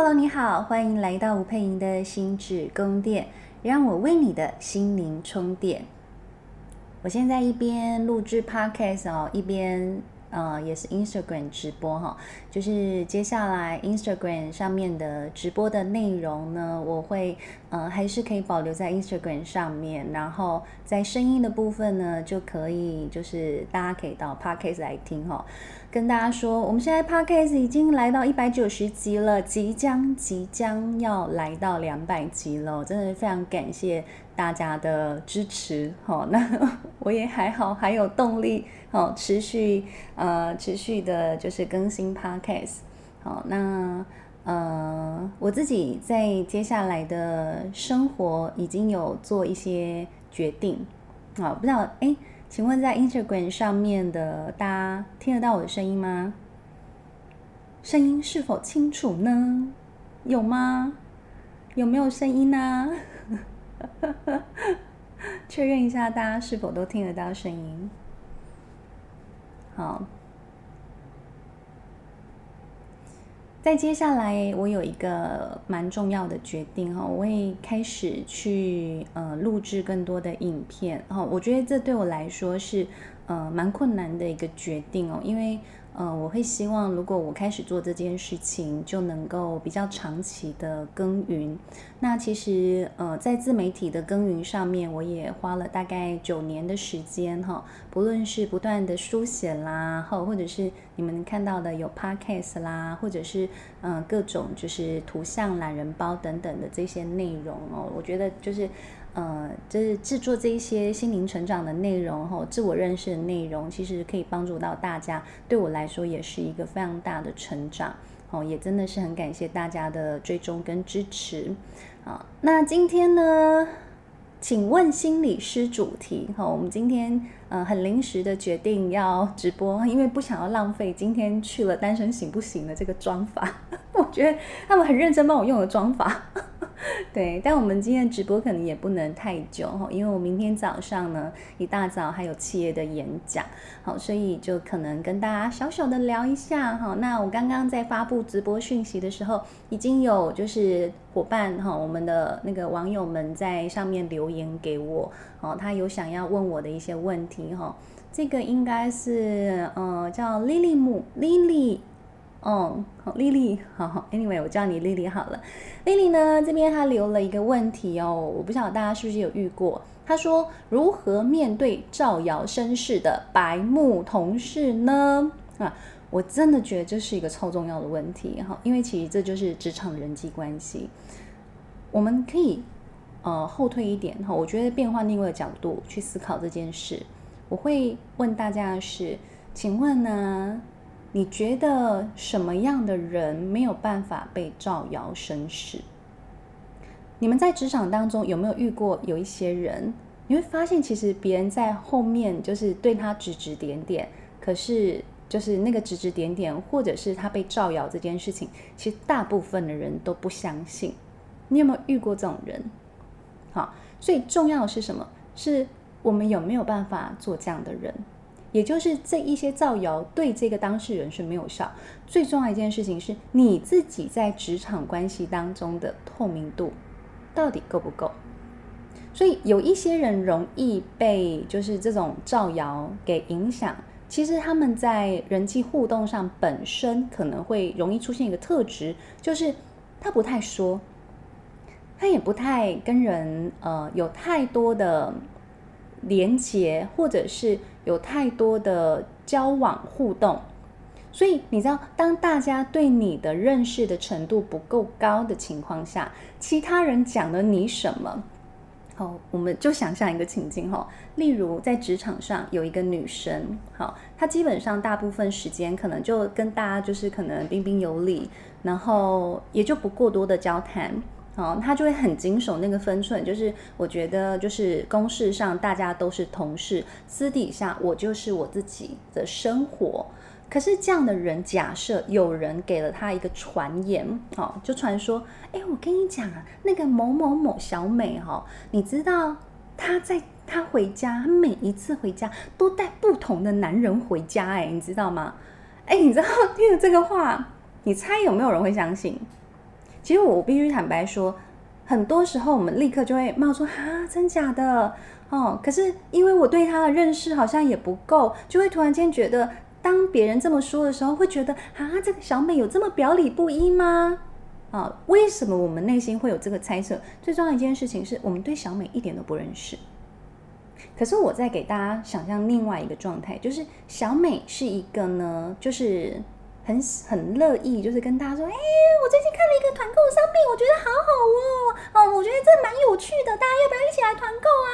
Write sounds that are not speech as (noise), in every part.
Hello，你好，欢迎来到吴佩莹的心智宫殿，让我为你的心灵充电。我现在一边录制 Podcast 哦，一边。呃，也是 Instagram 直播哈，就是接下来 Instagram 上面的直播的内容呢，我会呃还是可以保留在 Instagram 上面，然后在声音的部分呢，就可以就是大家可以到 Podcast 来听哈。跟大家说，我们现在 Podcast 已经来到一百九十集了，即将即将要来到两百集了，真的非常感谢大家的支持哈。(laughs) 那我也还好，还有动力。好，持续呃，持续的就是更新 Podcast。好，那呃，我自己在接下来的生活已经有做一些决定。好，不知道哎，请问在 Instagram 上面的大家听得到我的声音吗？声音是否清楚呢？有吗？有没有声音呢？(laughs) 确认一下，大家是否都听得到声音？好，在接下来，我有一个蛮重要的决定哈，我会开始去呃录制更多的影片哈，我觉得这对我来说是呃蛮困难的一个决定哦，因为。呃，我会希望，如果我开始做这件事情，就能够比较长期的耕耘。那其实，呃，在自媒体的耕耘上面，我也花了大概九年的时间哈。不论是不断的书写啦，或或者是你们看到的有 podcast 啦，或者是嗯、各种就是图像懒人包等等的这些内容哦，我觉得就是。呃，就是制作这一些心灵成长的内容，哈，自我认识的内容，其实可以帮助到大家。对我来说，也是一个非常大的成长，哦，也真的是很感谢大家的追踪跟支持。啊，那今天呢，请问心理师主题，哈，我们今天呃很临时的决定要直播，因为不想要浪费今天去了单身行不行的这个妆发，(laughs) 我觉得他们很认真帮我用的妆发。(laughs) 对，但我们今天直播可能也不能太久哈，因为我明天早上呢一大早还有企业的演讲，好，所以就可能跟大家小小的聊一下哈。那我刚刚在发布直播讯息的时候，已经有就是伙伴哈，我们的那个网友们在上面留言给我，哦，他有想要问我的一些问题哈。这个应该是呃叫莉莉姆莉莉。哦，好，丽丽，好好，Anyway，我叫你丽丽好了。丽丽呢，这边她留了一个问题哦，我不晓得大家是不是有遇过。她说：“如何面对造谣生事的白目同事呢？”啊，我真的觉得这是一个超重要的问题哈，因为其实这就是职场人际关系。我们可以呃后退一点哈，我觉得变换另外一个角度去思考这件事。我会问大家的是，请问呢？你觉得什么样的人没有办法被造谣生事？你们在职场当中有没有遇过有一些人？你会发现，其实别人在后面就是对他指指点点，可是就是那个指指点点，或者是他被造谣这件事情，其实大部分的人都不相信。你有没有遇过这种人？好，最重要的是什么？是我们有没有办法做这样的人？也就是这一些造谣对这个当事人是没有效。最重要一件事情是你自己在职场关系当中的透明度到底够不够？所以有一些人容易被就是这种造谣给影响。其实他们在人际互动上本身可能会容易出现一个特质，就是他不太说，他也不太跟人呃有太多的连结，或者是。有太多的交往互动，所以你知道，当大家对你的认识的程度不够高的情况下，其他人讲了你什么？好，我们就想象一个情境哈，例如在职场上有一个女生，好，她基本上大部分时间可能就跟大家就是可能彬彬有礼，然后也就不过多的交谈。哦，他就会很谨守那个分寸，就是我觉得，就是公事上大家都是同事，私底下我就是我自己的生活。可是这样的人，假设有人给了他一个传言，哦，就传说，哎，我跟你讲啊，那个某某某小美，哈，你知道她在她回家，她每一次回家都带不同的男人回家，哎，你知道吗？哎，你知道 (laughs) 听了这个话，你猜有没有人会相信？其实我必须坦白说，很多时候我们立刻就会冒出哈，真假的哦。可是因为我对他的认识好像也不够，就会突然间觉得，当别人这么说的时候，会觉得啊，这个小美有这么表里不一吗？啊，为什么我们内心会有这个猜测？最重要的一件事情是我们对小美一点都不认识。可是我在给大家想象另外一个状态，就是小美是一个呢，就是很很乐意，就是跟大家说，哎，我最近看了一个团购商品，我觉得好好哦，哦，我觉得这蛮有趣的，大家要不要一起来团购啊？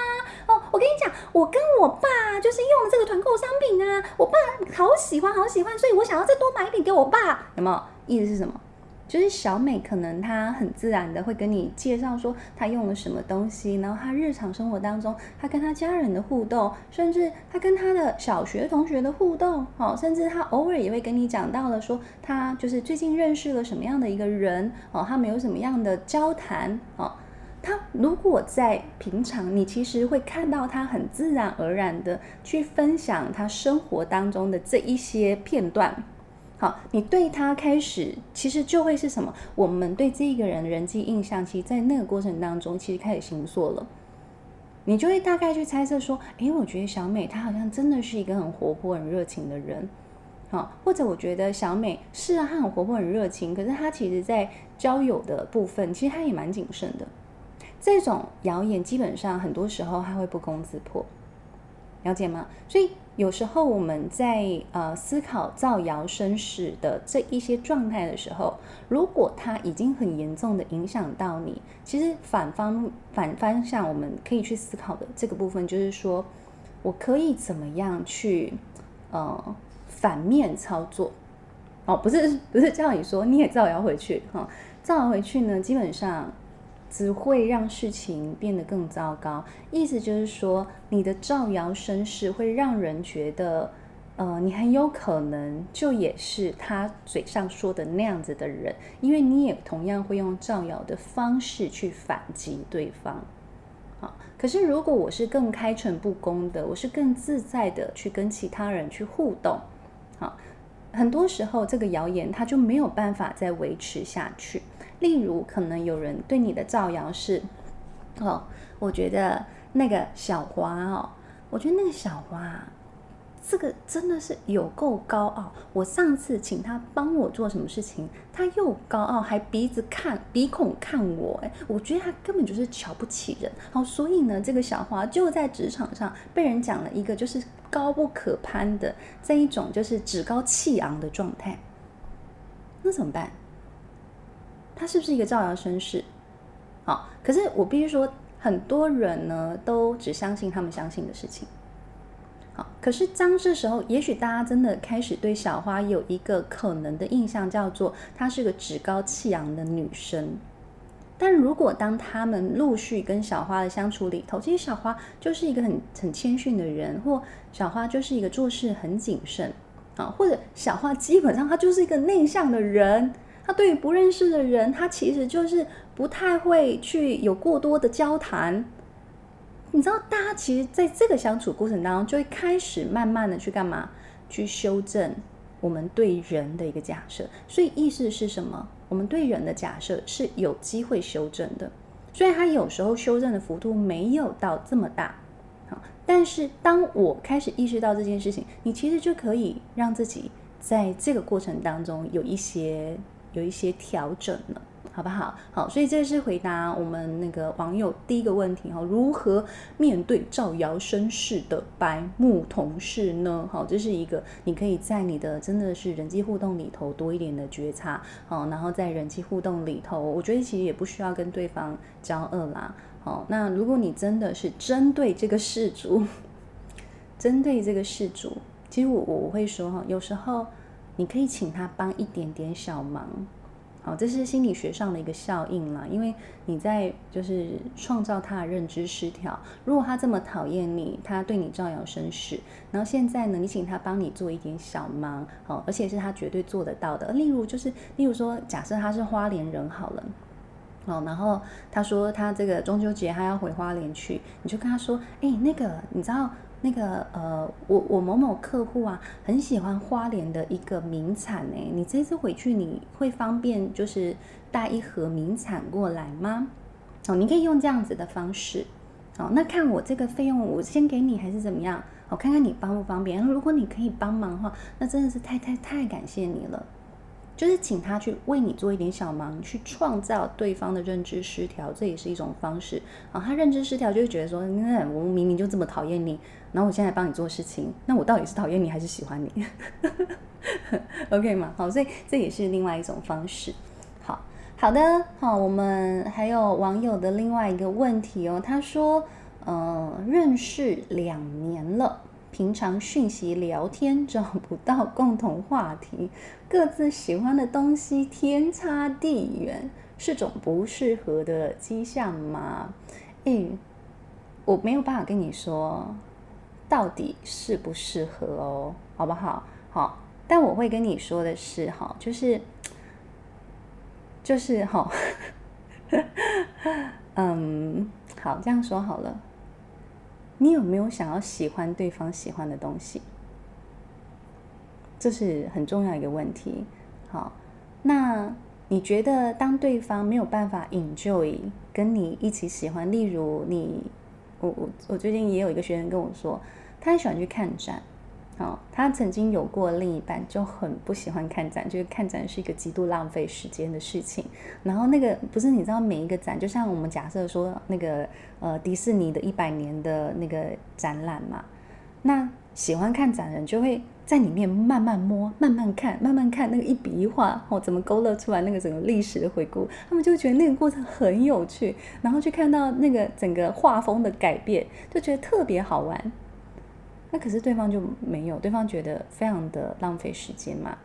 哦，我跟你讲，我跟我爸就是用了这个团购商品啊，我爸好喜欢，好喜欢，所以我想要再多买一点给我爸，有没有？意思是什么？就是小美，可能她很自然的会跟你介绍说她用了什么东西，然后她日常生活当中，她跟她家人的互动，甚至她跟她的小学同学的互动，哦，甚至她偶尔也会跟你讲到了说她就是最近认识了什么样的一个人，哦，他们有什么样的交谈，哦，她如果在平常，你其实会看到她很自然而然的去分享她生活当中的这一些片段。好，你对他开始，其实就会是什么？我们对这个人的人际印象，其实，在那个过程当中，其实开始形塑了。你就会大概去猜测说，诶，我觉得小美她好像真的是一个很活泼、很热情的人。好，或者我觉得小美是啊，她很活泼、很热情，可是她其实在交友的部分，其实她也蛮谨慎的。这种谣言基本上很多时候她会不攻自破，了解吗？所以。有时候我们在呃思考造谣生事的这一些状态的时候，如果它已经很严重的影响到你，其实反方反方向我们可以去思考的这个部分，就是说我可以怎么样去呃反面操作哦，不是不是叫你说你也造谣回去哈、哦，造谣回去呢，基本上。只会让事情变得更糟糕。意思就是说，你的造谣生事会让人觉得，呃，你很有可能就也是他嘴上说的那样子的人，因为你也同样会用造谣的方式去反击对方。好，可是如果我是更开诚布公的，我是更自在的去跟其他人去互动，好，很多时候这个谣言它就没有办法再维持下去。例如，可能有人对你的造谣是，哦，我觉得那个小华哦，我觉得那个小华，这个真的是有够高傲。我上次请他帮我做什么事情，他又高傲，还鼻子看鼻孔看我，哎，我觉得他根本就是瞧不起人。好，所以呢，这个小华就在职场上被人讲了一个就是高不可攀的这一种就是趾高气昂的状态，那怎么办？他是不是一个造谣生事？好，可是我必须说，很多人呢都只相信他们相信的事情。好，可是当这时候，也许大家真的开始对小花有一个可能的印象，叫做她是个趾高气扬的女生。但如果当他们陆续跟小花的相处里头，其实小花就是一个很很谦逊的人，或小花就是一个做事很谨慎啊，或者小花基本上她就是一个内向的人。他对于不认识的人，他其实就是不太会去有过多的交谈。你知道，大家其实在这个相处过程当中，就会开始慢慢的去干嘛？去修正我们对人的一个假设。所以意思是什么？我们对人的假设是有机会修正的。虽然他有时候修正的幅度没有到这么大，好，但是当我开始意识到这件事情，你其实就可以让自己在这个过程当中有一些。有一些调整了，好不好？好，所以这是回答我们那个网友第一个问题哈，如何面对造谣生事的白目同事呢？好，这是一个你可以在你的真的是人际互动里头多一点的觉察，好，然后在人际互动里头，我觉得其实也不需要跟对方交恶啦，好，那如果你真的是针对这个事主，针对这个事主，其实我我会说哈，有时候。你可以请他帮一点点小忙，好，这是心理学上的一个效应啦。因为你在就是创造他的认知失调。如果他这么讨厌你，他对你造谣生事，然后现在呢，你请他帮你做一点小忙，好，而且是他绝对做得到的。例如就是，例如说，假设他是花莲人好了，哦，然后他说他这个中秋节他要回花莲去，你就跟他说，哎，那个你知道。那个呃，我我某某客户啊，很喜欢花莲的一个名产呢，你这次回去你会方便就是带一盒名产过来吗？哦，你可以用这样子的方式。哦，那看我这个费用，我先给你还是怎么样？我看看你方不方便。如果你可以帮忙的话，那真的是太太太感谢你了。就是请他去为你做一点小忙，去创造对方的认知失调，这也是一种方式。啊，他认知失调就会觉得说，那我明明就这么讨厌你，然后我现在帮你做事情，那我到底是讨厌你还是喜欢你？(laughs) OK 吗？好，所以这也是另外一种方式。好好的，好，我们还有网友的另外一个问题哦，他说，呃，认识两年了，平常讯息聊天找不到共同话题，(laughs) 各自喜欢的东西天差地远，是种不适合的迹象吗？诶，我没有办法跟你说到底适不适合哦，好不好？好，但我会跟你说的是，哈，就是。就是哈，(laughs) 嗯，好，这样说好了。你有没有想要喜欢对方喜欢的东西？这是很重要一个问题。好，那你觉得当对方没有办法 enjoy 跟你一起喜欢，例如你，我我我最近也有一个学生跟我说，他很喜欢去看展。哦，他曾经有过另一半，就很不喜欢看展，就是看展是一个极度浪费时间的事情。然后那个不是你知道每一个展，就像我们假设说那个呃迪士尼的一百年的那个展览嘛，那喜欢看展的人就会在里面慢慢摸、慢慢看、慢慢看那个一笔一画哦，怎么勾勒出来那个整个历史的回顾，他们就觉得那个过程很有趣，然后去看到那个整个画风的改变，就觉得特别好玩。那可是对方就没有，对方觉得非常的浪费时间嘛，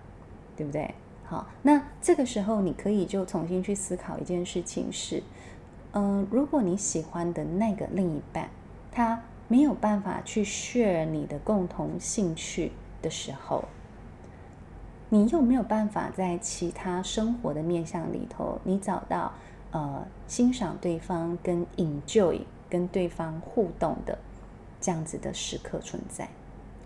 对不对？好，那这个时候你可以就重新去思考一件事情是，嗯、如果你喜欢的那个另一半，他没有办法去 share 你的共同兴趣的时候，你有没有办法在其他生活的面向里头，你找到呃欣赏对方跟 enjoy 跟对方互动的？这样子的时刻存在，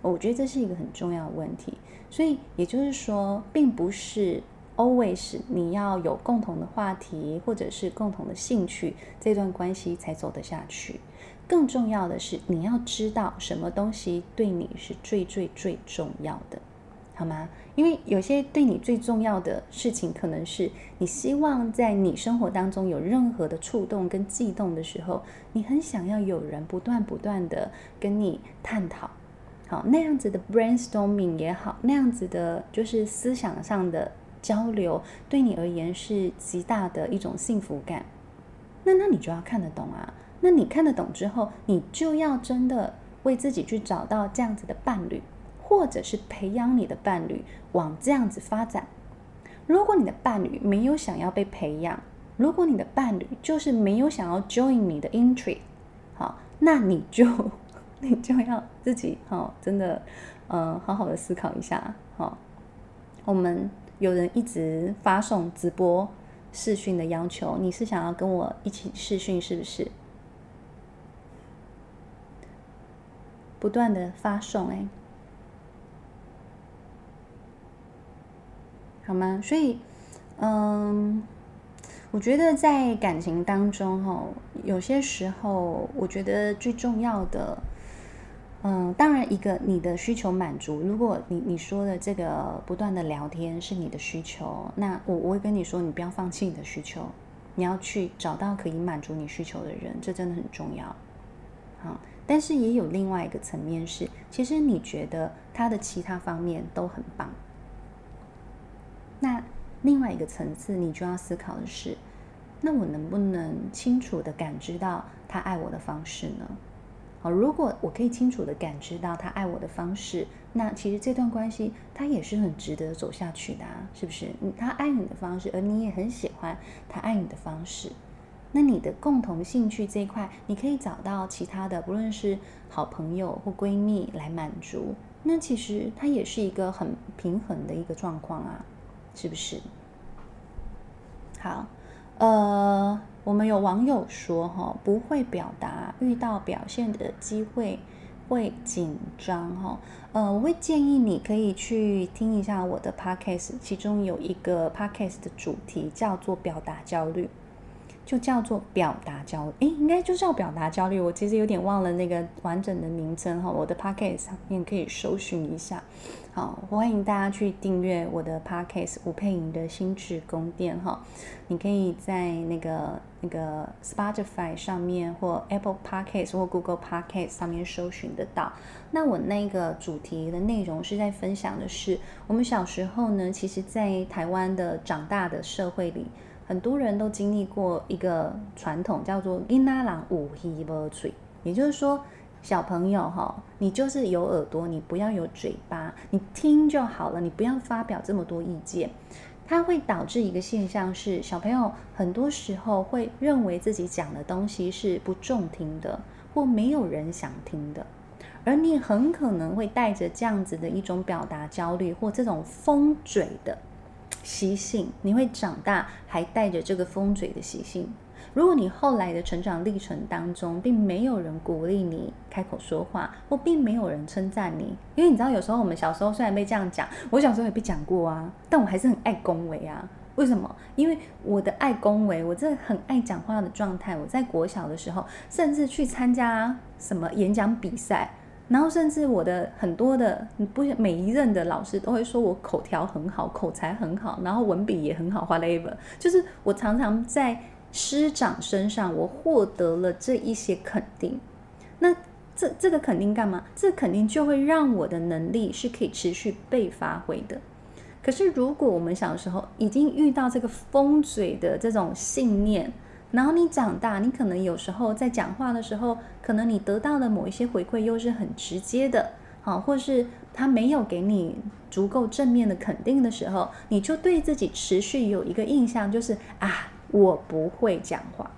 我觉得这是一个很重要的问题。所以也就是说，并不是 always 你要有共同的话题或者是共同的兴趣，这段关系才走得下去。更重要的是，你要知道什么东西对你是最最最重要的。好吗？因为有些对你最重要的事情，可能是你希望在你生活当中有任何的触动跟悸动的时候，你很想要有人不断不断的跟你探讨，好，那样子的 brainstorming 也好，那样子的就是思想上的交流，对你而言是极大的一种幸福感。那那你就要看得懂啊，那你看得懂之后，你就要真的为自己去找到这样子的伴侣。或者是培养你的伴侣往这样子发展。如果你的伴侣没有想要被培养，如果你的伴侣就是没有想要 join 你的 interest，好，那你就 (laughs) 你就要自己好，真的，嗯，好好的思考一下。好，我们有人一直发送直播视讯的要求，你是想要跟我一起视讯是不是？不断的发送哎。好吗？所以，嗯，我觉得在感情当中，哈，有些时候，我觉得最重要的，嗯，当然，一个你的需求满足。如果你你说的这个不断的聊天是你的需求，那我我会跟你说，你不要放弃你的需求，你要去找到可以满足你需求的人，这真的很重要。好，但是也有另外一个层面是，其实你觉得他的其他方面都很棒。那另外一个层次，你就要思考的是，那我能不能清楚地感知到他爱我的方式呢？好，如果我可以清楚地感知到他爱我的方式，那其实这段关系他也是很值得走下去的啊，是不是？他爱你的方式，而你也很喜欢他爱你的方式，那你的共同兴趣这一块，你可以找到其他的，不论是好朋友或闺蜜来满足，那其实它也是一个很平衡的一个状况啊。是不是？好，呃，我们有网友说哈，不会表达，遇到表现的机会，会紧张哈。呃，我会建议你可以去听一下我的 podcast，其中有一个 podcast 的主题叫做表达焦虑。就叫做表达焦虑，诶，应该就叫表达焦虑。我其实有点忘了那个完整的名称哈。我的 podcast 上面可以搜寻一下。好，欢迎大家去订阅我的 podcast 吴佩莹的心智宫殿哈。你可以在那个那个 Spotify 上面或 Apple Podcast 或 Google Podcast 上面搜寻得到。那我那个主题的内容是在分享的是，我们小时候呢，其实在台湾的长大的社会里。很多人都经历过一个传统，叫做“囡仔人有耳无嘴”，也就是说，小朋友哈，你就是有耳朵，你不要有嘴巴，你听就好了，你不要发表这么多意见。它会导致一个现象是，小朋友很多时候会认为自己讲的东西是不中听的，或没有人想听的，而你很可能会带着这样子的一种表达焦虑或这种封嘴的。习性，你会长大还带着这个封嘴的习性。如果你后来的成长历程当中，并没有人鼓励你开口说话，或并没有人称赞你，因为你知道，有时候我们小时候虽然被这样讲，我小时候也被讲过啊，但我还是很爱恭维啊。为什么？因为我的爱恭维，我这很爱讲话的状态，我在国小的时候，甚至去参加什么演讲比赛。然后甚至我的很多的不每一任的老师都会说我口条很好，口才很好，然后文笔也很好，whatever，就是我常常在师长身上我获得了这一些肯定。那这这个肯定干嘛？这肯定就会让我的能力是可以持续被发挥的。可是如果我们小时候已经遇到这个封嘴的这种信念，然后你长大，你可能有时候在讲话的时候，可能你得到的某一些回馈又是很直接的，好，或是他没有给你足够正面的肯定的时候，你就对自己持续有一个印象，就是啊，我不会讲话，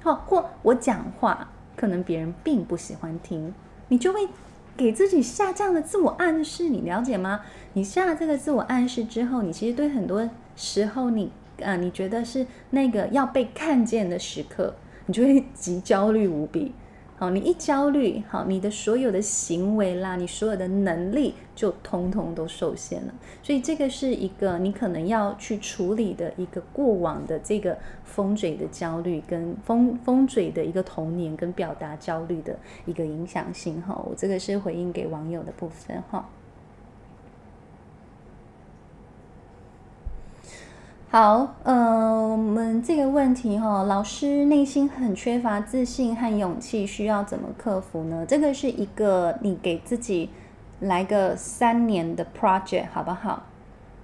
好，或我讲话可能别人并不喜欢听，你就会给自己下这样的自我暗示，你了解吗？你下了这个自我暗示之后，你其实对很多时候你。啊，你觉得是那个要被看见的时刻，你就会 (laughs) 极焦虑无比。好，你一焦虑，好，你的所有的行为啦，你所有的能力就通通都受限了。所以这个是一个你可能要去处理的一个过往的这个封嘴的焦虑，跟封封嘴的一个童年跟表达焦虑的一个影响性。哈，我这个是回应给网友的部分。哈。好，呃，我们这个问题哈、老师内心很缺乏自信和勇气，需要怎么克服呢？这个是一个你给自己来个三年的 project，好不好？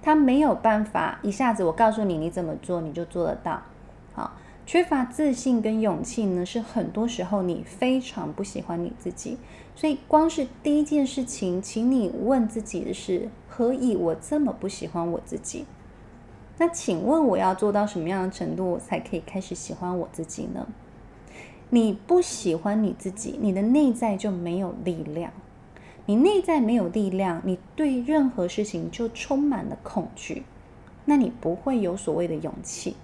他没有办法一下子我告诉你你怎么做你就做得到。好，缺乏自信跟勇气呢，是很多时候你非常不喜欢你自己，所以光是第一件事情，请你问自己的是：何以我这么不喜欢我自己？那请问我要做到什么样的程度，我才可以开始喜欢我自己呢？你不喜欢你自己，你的内在就没有力量。你内在没有力量，你对任何事情就充满了恐惧。那你不会有所谓的勇气。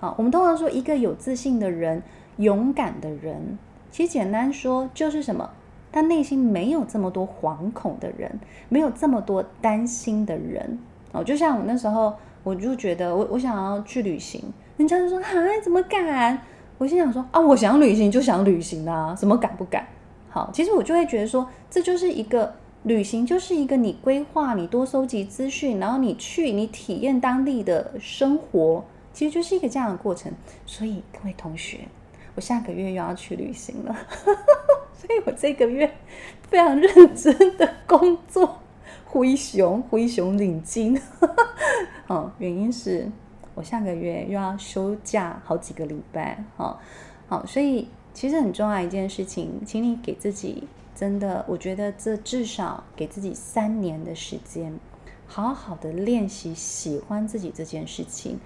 好，我们通常说一个有自信的人、勇敢的人，其实简单说就是什么？他内心没有这么多惶恐的人，没有这么多担心的人。哦，就像我那时候。我就觉得我我想要去旅行，人家就说：“嗨，怎么敢？”我心想说：“啊，我想旅行就想旅行啊，什么敢不敢？”好，其实我就会觉得说，这就是一个旅行，就是一个你规划、你多收集资讯，然后你去你体验当地的生活，其实就是一个这样的过程。所以各位同学，我下个月又要去旅行了，(laughs) 所以我这个月非常认真的工作。灰熊，灰熊领巾，(laughs) 哦，原因是我下个月又要休假好几个礼拜，哈，好，所以其实很重要一件事情，请你给自己真的，我觉得这至少给自己三年的时间，好好的练习喜欢自己这件事情。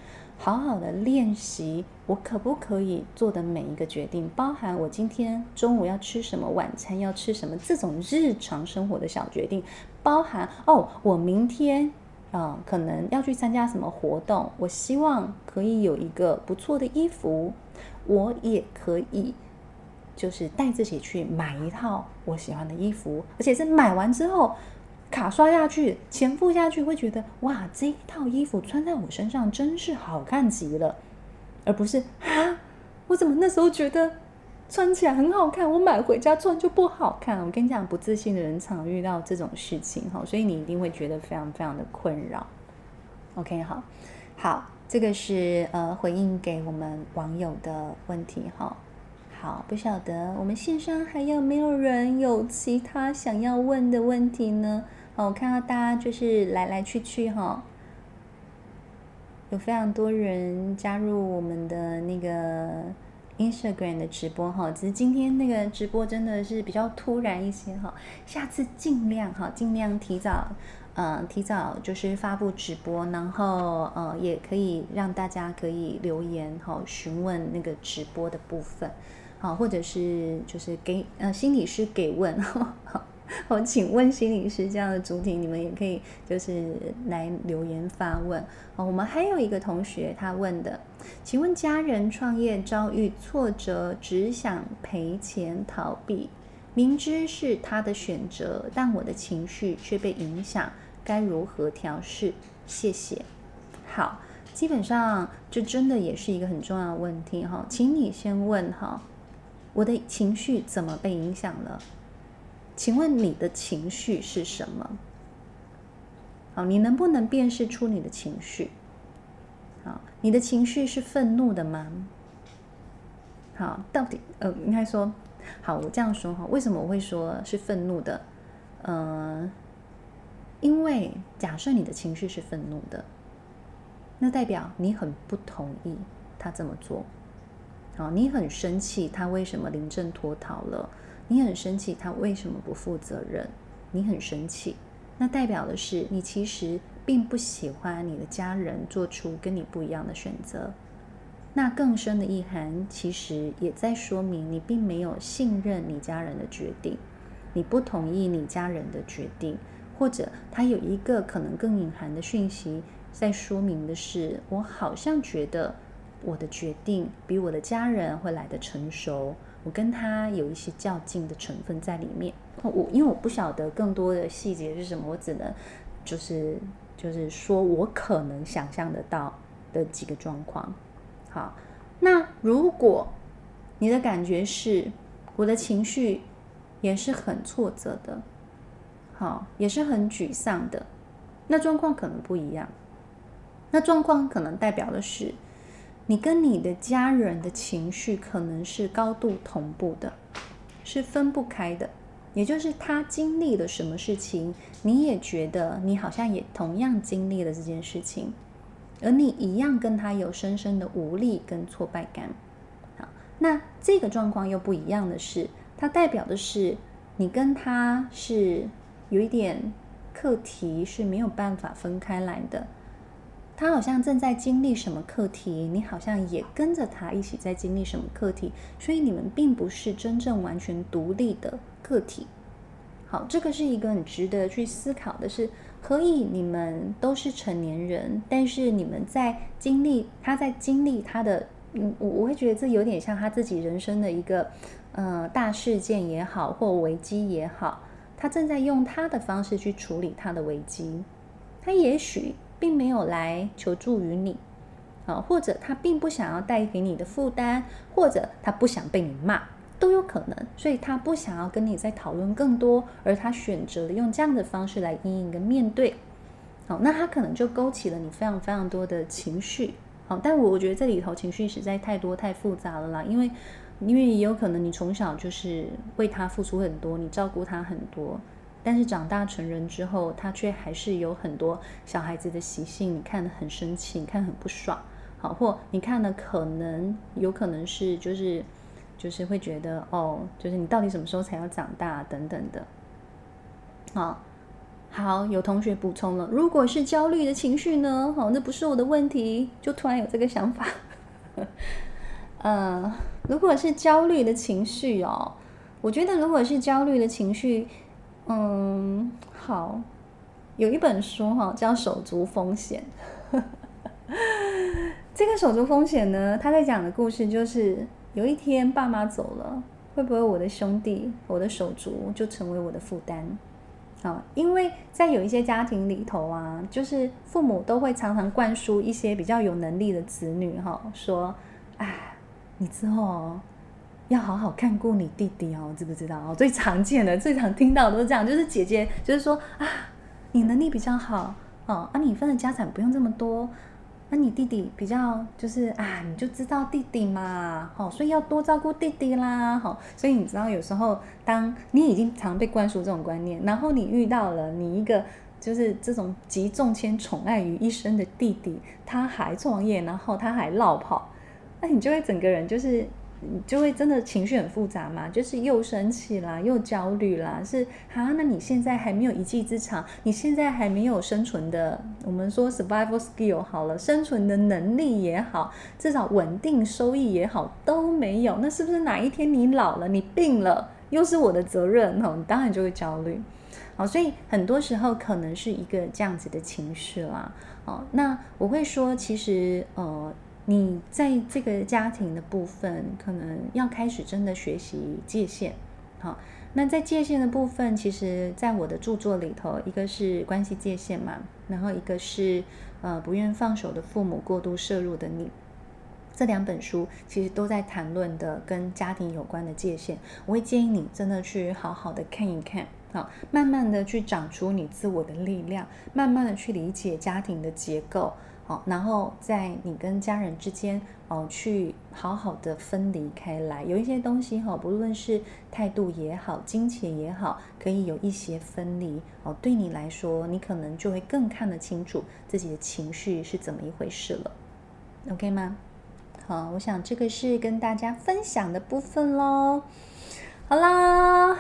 好好的练习，我可不可以做的每一个决定，包含我今天中午要吃什么，晚餐要吃什么，这种日常生活的小决定，包含哦，我明天啊、可能要去参加什么活动，我希望可以有一个不错的衣服，我也可以就是带自己去买一套我喜欢的衣服，而且是买完之后卡刷下去，钱付下去，会觉得哇，这一套衣服穿在我身上真是好看极了，而不是啊，我怎么那时候觉得穿起来很好看，我买回家穿就不好看。我跟你讲，不自信的人常遇到这种事情哈，所以你一定会觉得非常非常的困扰。OK，好，好，这个是呃回应给我们网友的问题哈。好，不晓得我们线上还有没有人有其他想要问的问题呢？哦，我看到大家就是来来去去哈，有非常多人加入我们的那个 Instagram 的直播哈，只是今天那个直播真的是比较突然一些哈，下次尽量哈，尽量提早，呃，提早就是发布直播，然后呃，也可以让大家可以留言哈，询问那个直播的部分。好，或者是就是给呃心理师给问，好，(laughs) (laughs) 好，请问心理师这样的主题，你们也可以就是来留言发问。好，我们还有一个同学他问的，请问家人创业遭遇挫折，只想赔钱逃避，明知是他的选择，但我的情绪却被影响，该如何调试？谢谢。好，基本上这真的也是一个很重要的问题哈，请你先问哈。我的情绪怎么被影响了？请问你的情绪是什么？好，你能不能辨识出你的情绪？好，你的情绪是愤怒的吗？好，到底呃，应该说，好，我这样说哈，为什么我会说是愤怒的？嗯，因为假设你的情绪是愤怒的，那代表你很不同意他这么做。好，你很生气，他为什么临阵脱逃了？你很生气，他为什么不负责任？你很生气，那代表的是你其实并不喜欢你的家人做出跟你不一样的选择。那更深的意涵，其实也在说明你并没有信任你家人的决定，你不同意你家人的决定，或者他有一个可能更隐含的讯息，在说明的是，我好像觉得。我的决定比我的家人会来得成熟，我跟他有一些较劲的成分在里面。我因为我不晓得更多的细节是什么，我只能就是就是说我可能想象得到的几个状况。好，那如果你的感觉是我的情绪也是很挫折的，好，也是很沮丧的，那状况可能不一样。那状况可能代表的是。你跟你的家人的情绪可能是高度同步的，是分不开的。也就是他经历了什么事情，你也觉得你好像也同样经历了这件事情，而你一样跟他有深深的无力跟挫败感。好，那这个状况又不一样的是，它代表的是你跟他是有一点课题是没有办法分开来的。他好像正在经历什么课题，你好像也跟着他一起在经历什么课题，所以你们并不是真正完全独立的个体。好，这个是一个很值得去思考的是，可以你们都是成年人，但是你们在经历他在经历他的，嗯，我我会觉得这有点像他自己人生的一个，呃，大事件也好，或危机也好，他正在用他的方式去处理他的危机，他也许。并没有来求助于你，啊，或者他并不想要带给你的负担，或者他不想被你骂，都有可能。所以他不想要跟你再讨论更多，而他选择了用这样的方式来阴影跟面对。好，那他可能就勾起了你非常非常多的情绪。好，但我我觉得这里头情绪实在太多太复杂了啦，因为因为也有可能你从小就是为他付出很多，你照顾他很多。但是长大成人之后，他却还是有很多小孩子的习性。你看得很生气，你看很不爽，好，或你看的可能有可能是就是就是会觉得哦，就是你到底什么时候才要长大等等的。好，好，有同学补充了，如果是焦虑的情绪呢？好，那不是我的问题，就突然有这个想法。(laughs) 呃，如果是焦虑的情绪哦，我觉得如果是焦虑的情绪。嗯，好，有一本书哈，叫《手足风险》。(laughs) 这个手足风险呢，他在讲的故事就是，有一天爸妈走了，会不会我的兄弟、我的手足就成为我的负担？好，因为在有一些家庭里头啊，就是父母都会常常灌输一些比较有能力的子女哈，说，哎，你之后要好好看顾你弟弟哦，知不知道哦？最常见的、最常听到都是这样，就是姐姐就是说啊，你能力比较好哦，啊，你分的家产不用这么多。那你弟弟比较就是啊，你就知道弟弟嘛，好，所以要多照顾弟弟啦，好，所以你知道有时候当你已经常被灌输这种观念，然后你遇到了你一个就是这种集众千宠爱于一身的弟弟，他还创业，然后他还落跑，那你就会整个人就是。就会真的情绪很复杂嘛，就是又生气啦，又焦虑啦，是啊，那你现在还没有一技之长，你现在还没有生存的，我们说 survival skill 好了，生存的能力也好，至少稳定收益也好，都没有，那是不是哪一天你老了，你病了，又是我的责任哦？你当然就会焦虑，好，所以很多时候可能是一个这样子的情绪啦，哦，那我会说，其实呃。你在这个家庭的部分，可能要开始真的学习界限。好，那在界限的部分，其实在我的著作里头，一个是关系界限嘛，然后一个是呃不愿放手的父母过度摄入的你，这两本书其实都在谈论的跟家庭有关的界限。我会建议你真的去好好的看一看，好，慢慢的去长出你自我的力量，慢慢的去理解家庭的结构。好，然后在你跟家人之间，哦，去好好的分离开来。有一些东西哈，不论是态度也好，金钱也好，可以有一些分离。哦，对你来说，你可能就会更看得清楚自己的情绪是怎么一回事了。OK 吗？好，我想这个是跟大家分享的部分喽。好啦，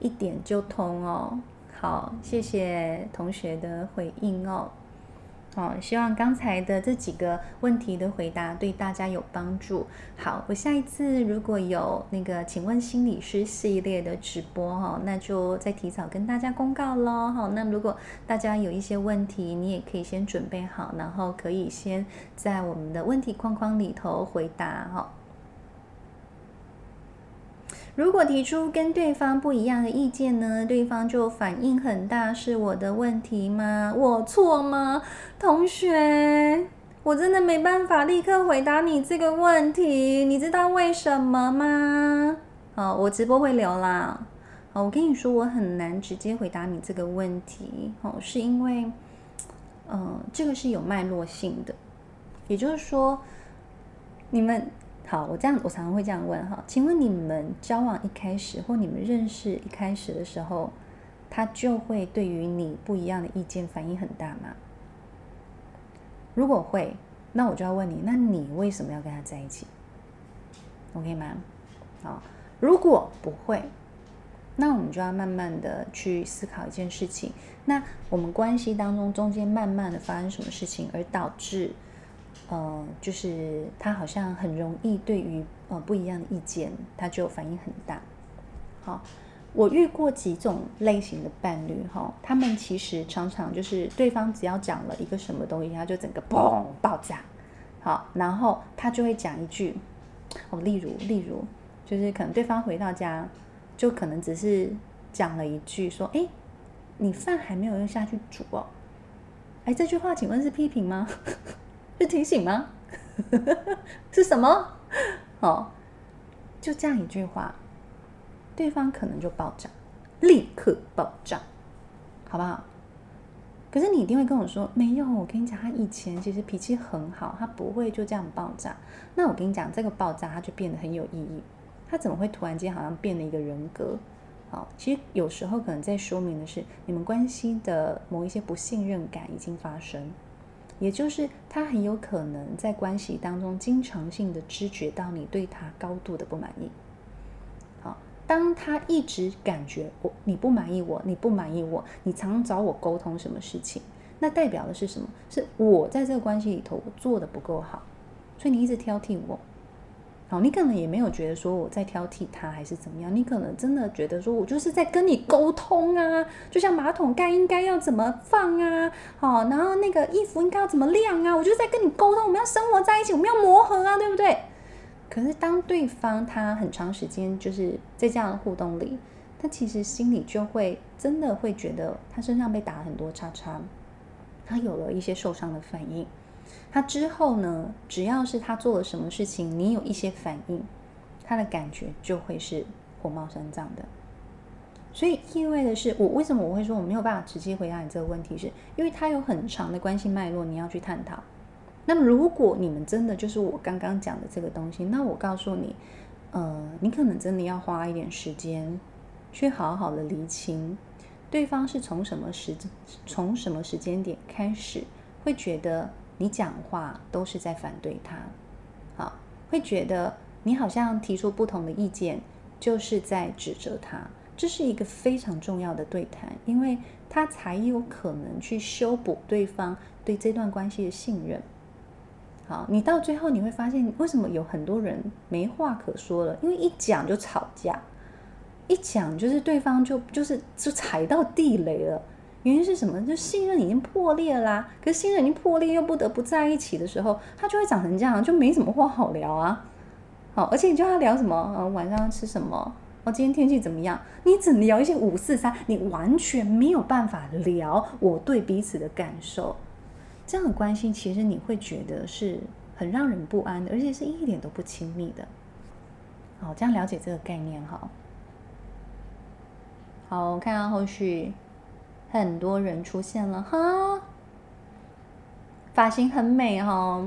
一点就通哦。好，谢谢同学的回应哦。好，希望刚才的这几个问题的回答对大家有帮助。好，我下一次如果有那个请问心理师系列的直播哈，那就再提早跟大家公告喽。好，那如果大家有一些问题，你也可以先准备好，然后可以先在我们的问题框框里头回答哈。如果提出跟对方不一样的意见呢，对方就反应很大，是我的问题吗？我错吗？同学，我真的没办法立刻回答你这个问题，你知道为什么吗？好，我直播会留啦。好，我跟你说，我很难直接回答你这个问题，哦，是因为，嗯、这个是有脉络性的，也就是说，你们。好，我这样，我常常会这样问哈，请问你们交往一开始或你们认识一开始的时候，他就会对于你不一样的意见反应很大吗？如果会，那我就要问你，那你为什么要跟他在一起？OK 吗？好，如果不会，那我们就要慢慢的去思考一件事情，那我们关系当中中间慢慢的发生什么事情，而导致。呃，就是他好像很容易对于呃不一样的意见，他就反应很大。好，我遇过几种类型的伴侣哈，他们其实常常就是对方只要讲了一个什么东西，他就整个嘣爆炸。好，然后他就会讲一句，哦，例如例如，就是可能对方回到家，就可能只是讲了一句说，哎，你饭还没有用下去煮哦。哎，这句话请问是批评吗？是提醒吗？(laughs) 是什么？哦，就这样一句话，对方可能就爆炸，立刻爆炸，好不好？可是你一定会跟我说，没有，我跟你讲，他以前其实脾气很好，他不会就这样爆炸。那我跟你讲，这个爆炸他就变得很有意义。他怎么会突然间好像变了一个人格？好，其实有时候可能在说明的是，你们关系的某一些不信任感已经发生。也就是他很有可能在关系当中经常性的知觉到你对他高度的不满意。好，当他一直感觉我你不满意我，你不满意我，你常找我沟通什么事情，那代表的是什么？是我在这个关系里头我做的不够好，所以你一直挑剔我。好，你可能也没有觉得说我在挑剔他还是怎么样，你可能真的觉得说我就是在跟你沟通啊，就像马桶盖应该要怎么放啊，好，然后那个衣服应该要怎么晾啊，我就在跟你沟通，我们要生活在一起，我们要磨合啊，对不对？可是当对方他很长时间就是在这样的互动里，他其实心里就会真的会觉得他身上被打了很多叉叉，他有了一些受伤的反应。他之后呢，只要是他做了什么事情，你有一些反应，他的感觉就会是火冒三丈的。所以意味的是，我为什么我会说我没有办法直接回答你这个问题是，因为他有很长的关系脉络，你要去探讨。那么如果你们真的就是我刚刚讲的这个东西，那我告诉你，呃，你可能真的要花一点时间，去好好的厘清，对方是从什么时从什么时间点开始会觉得你讲话都是在反对他，好，会觉得你好像提出不同的意见就是在指责他，这是一个非常重要的对谈，因为他才有可能去修补对方对这段关系的信任。好，你到最后你会发现，为什么有很多人没话可说了？因为一讲就吵架，一讲就是对方就就是就踩到地雷了。原因是什么？就信任已经破裂啦。可是信任已经破裂，又不得不在一起的时候，他就会长成这样，就没什么话好聊啊。好，而且你叫他聊什么？呃，晚上要吃什么？哦，今天天气怎么样？你只聊一些五四三，你完全没有办法聊我对彼此的感受。这样的关系其实你会觉得是很让人不安的，而且是一点都不亲密的。好，这样了解这个概念哈。好，我看到后续很多人出现了哈，发型很美哈。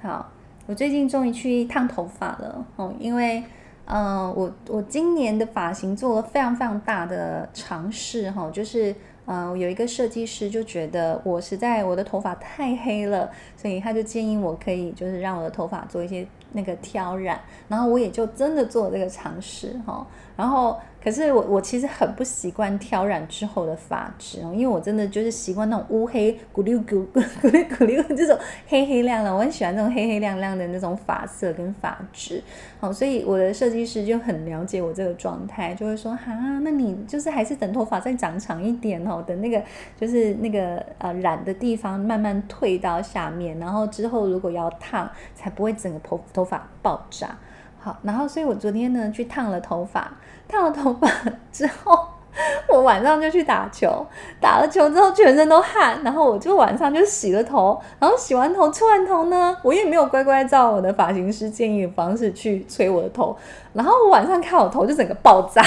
好，我最近终于去烫头发了哦，因为嗯、呃，我我今年的发型做了非常非常大的尝试哈，就是。嗯、呃，有一个设计师就觉得我实在我的头发太黑了，所以他就建议我可以就是让我的头发做一些那个挑染，然后我也就真的做了这个尝试哈，然后。可是我我其实很不习惯挑染之后的发质哦，因为我真的就是习惯那种乌黑咕溜咕 (laughs) 咕咕溜咕溜这种黑黑亮亮，我很喜欢这种黑黑亮亮的那种发色跟发质，好，所以我的设计师就很了解我这个状态，就会说哈，那你就是还是等头发再长长一点哦，等那个就是那个呃染的地方慢慢退到下面，然后之后如果要烫，才不会整个头头发爆炸。好，然后所以我昨天呢去烫了头发。烫了头发之后，我晚上就去打球，打了球之后全身都汗，然后我就晚上就洗了头，然后洗完头吹完头呢，我也没有乖乖照我的发型师建议的方式去吹我的头，然后我晚上看我头就整个爆炸，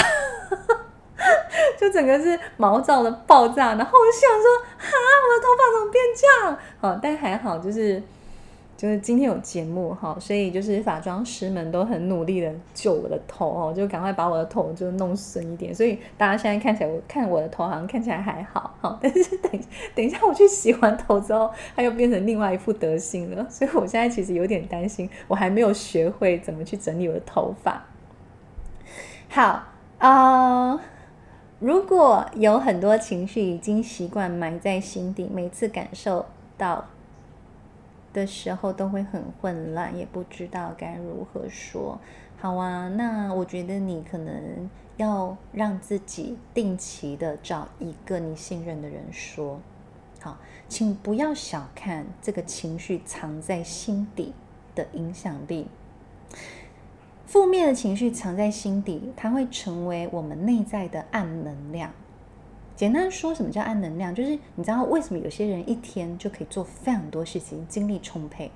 (laughs) 就整个是毛躁的爆炸，然后我就想说，哈，我的头发怎么变这样？好，但还好就是。就是今天有节目哈，所以就是发妆师们都很努力的救我的头哦，就赶快把我的头就弄顺一点。所以大家现在看起来，我看我的头好像看起来还好哈，(laughs) 但是等等一下我去洗完头之后，它又变成另外一副德行了。所以我现在其实有点担心，我还没有学会怎么去整理我的头发。好啊，如果有很多情绪已经习惯埋在心底，每次感受到。的时候都会很混乱，也不知道该如何说。好啊，那我觉得你可能要让自己定期的找一个你信任的人说。好，请不要小看这个情绪藏在心底的影响力。负面的情绪藏在心底，它会成为我们内在的暗能量。简单说，什么叫暗能量？就是你知道为什么有些人一天就可以做非常多事情，精力充沛。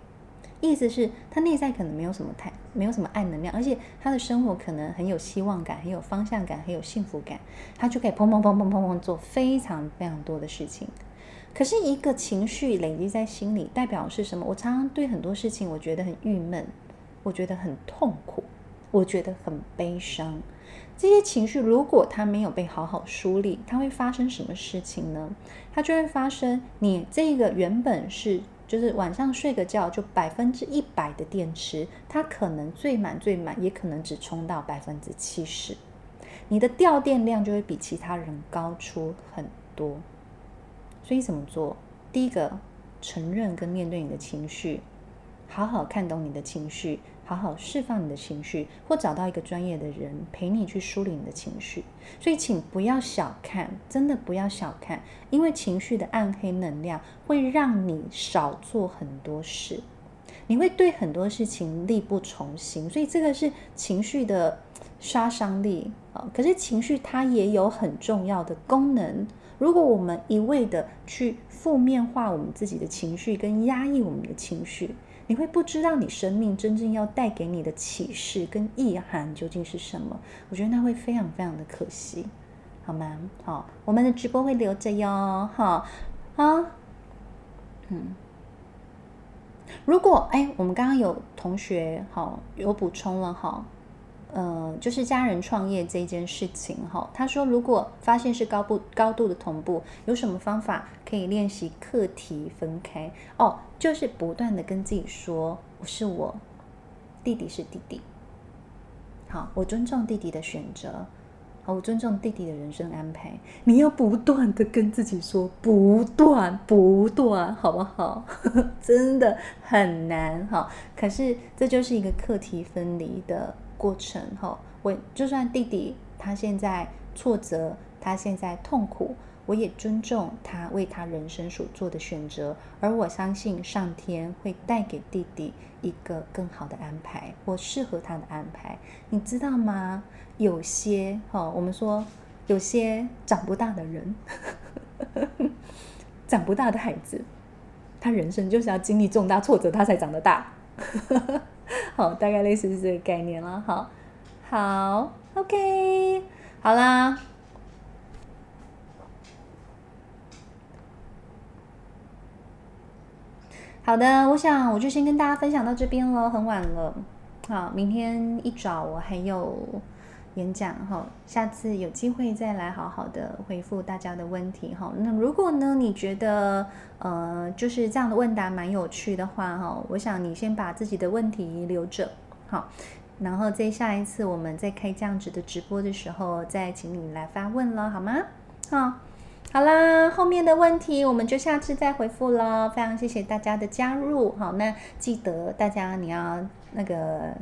意思是，他内在可能没有什么太没有什么暗能量，而且他的生活可能很有希望感，很有方向感，很有幸福感，他就可以砰砰砰砰砰砰做非常非常多的事情。可是，一个情绪累积在心里，代表是什么？我常常对很多事情，我觉得很郁闷，我觉得很痛苦，我觉得很悲伤。这些情绪如果它没有被好好梳理，它会发生什么事情呢？它就会发生，你这个原本是就是晚上睡个觉就百分之一百的电池，它可能最满最满，也可能只充到百分之七十，你的掉电量就会比其他人高出很多。所以怎么做？第一个，承认跟面对你的情绪，好好看懂你的情绪。好好释放你的情绪，或找到一个专业的人陪你去梳理你的情绪。所以，请不要小看，真的不要小看，因为情绪的暗黑能量会让你少做很多事。你会对很多事情力不从心，所以这个是情绪的杀伤力啊。可是情绪它也有很重要的功能。如果我们一味的去负面化我们自己的情绪，跟压抑我们的情绪，你会不知道你生命真正要带给你的启示跟意涵究竟是什么。我觉得那会非常非常的可惜，好吗？好，我们的直播会留着哟。好，啊，嗯。如果哎，我们刚刚有同学好有补充了哈。呃，就是家人创业这件事情哈，他说如果发现是高不高度的同步，有什么方法可以练习课题分开？哦，就是不断的跟自己说，我是我，弟弟是弟弟，好，我尊重弟弟的选择，好，我尊重弟弟的人生安排。你要不断的跟自己说，不断不断，好不好？(laughs) 真的很难哈，可是这就是一个课题分离的。过程哈，我就算弟弟他现在挫折，他现在痛苦，我也尊重他为他人生所做的选择，而我相信上天会带给弟弟一个更好的安排，或适合他的安排，你知道吗？有些哈，我们说有些长不大的人，(laughs) 长不大的孩子，他人生就是要经历重大挫折，他才长得大。好，大概类似是这个概念了。好，好，OK，好啦。好的，我想我就先跟大家分享到这边了，很晚了。好，明天一早我还有演讲哈，下次有机会再来好好的回复大家的问题哈。那如果呢，你觉得呃就是这样的问答蛮有趣的话哈，我想你先把自己的问题留着好，然后在下一次我们再开这样子的直播的时候，再请你来发问了好吗？好，好啦，后面的问题我们就下次再回复了。非常谢谢大家的加入，好，那记得大家你要那个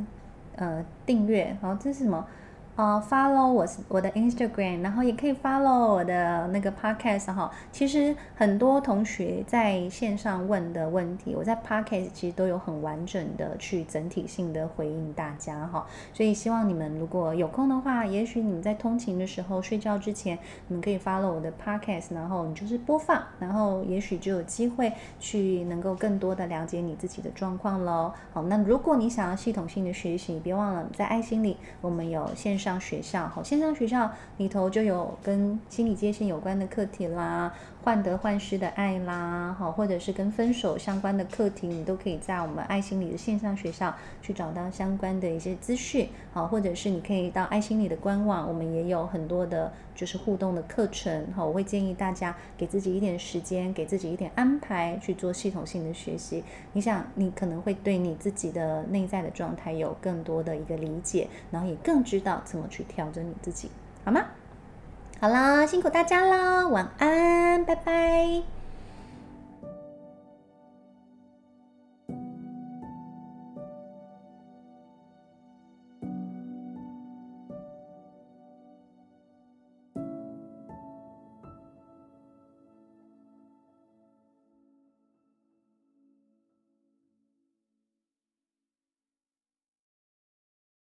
呃订阅，好，这是什么？呃、uh，follow 我我的 Instagram，然后也可以 follow 我的那个 podcast 哈。其实很多同学在线上问的问题，我在 podcast 其实都有很完整的去整体性的回应大家哈。所以希望你们如果有空的话，也许你们在通勤的时候、睡觉之前，你们可以 follow 我的 podcast，然后你就是播放，然后也许就有机会去能够更多的了解你自己的状况喽。好，那如果你想要系统性的学习，别忘了在爱心里我们有线上学校，好，线上学校里头就有跟心理界限有关的课题啦。患得患失的爱啦，好，或者是跟分手相关的课题，你都可以在我们爱心理的线上学校去找到相关的一些资讯，好，或者是你可以到爱心理的官网，我们也有很多的，就是互动的课程，好，我会建议大家给自己一点时间，给自己一点安排去做系统性的学习。你想，你可能会对你自己的内在的状态有更多的一个理解，然后也更知道怎么去调整你自己，好吗？好啦，辛苦大家啦，晚安，拜拜。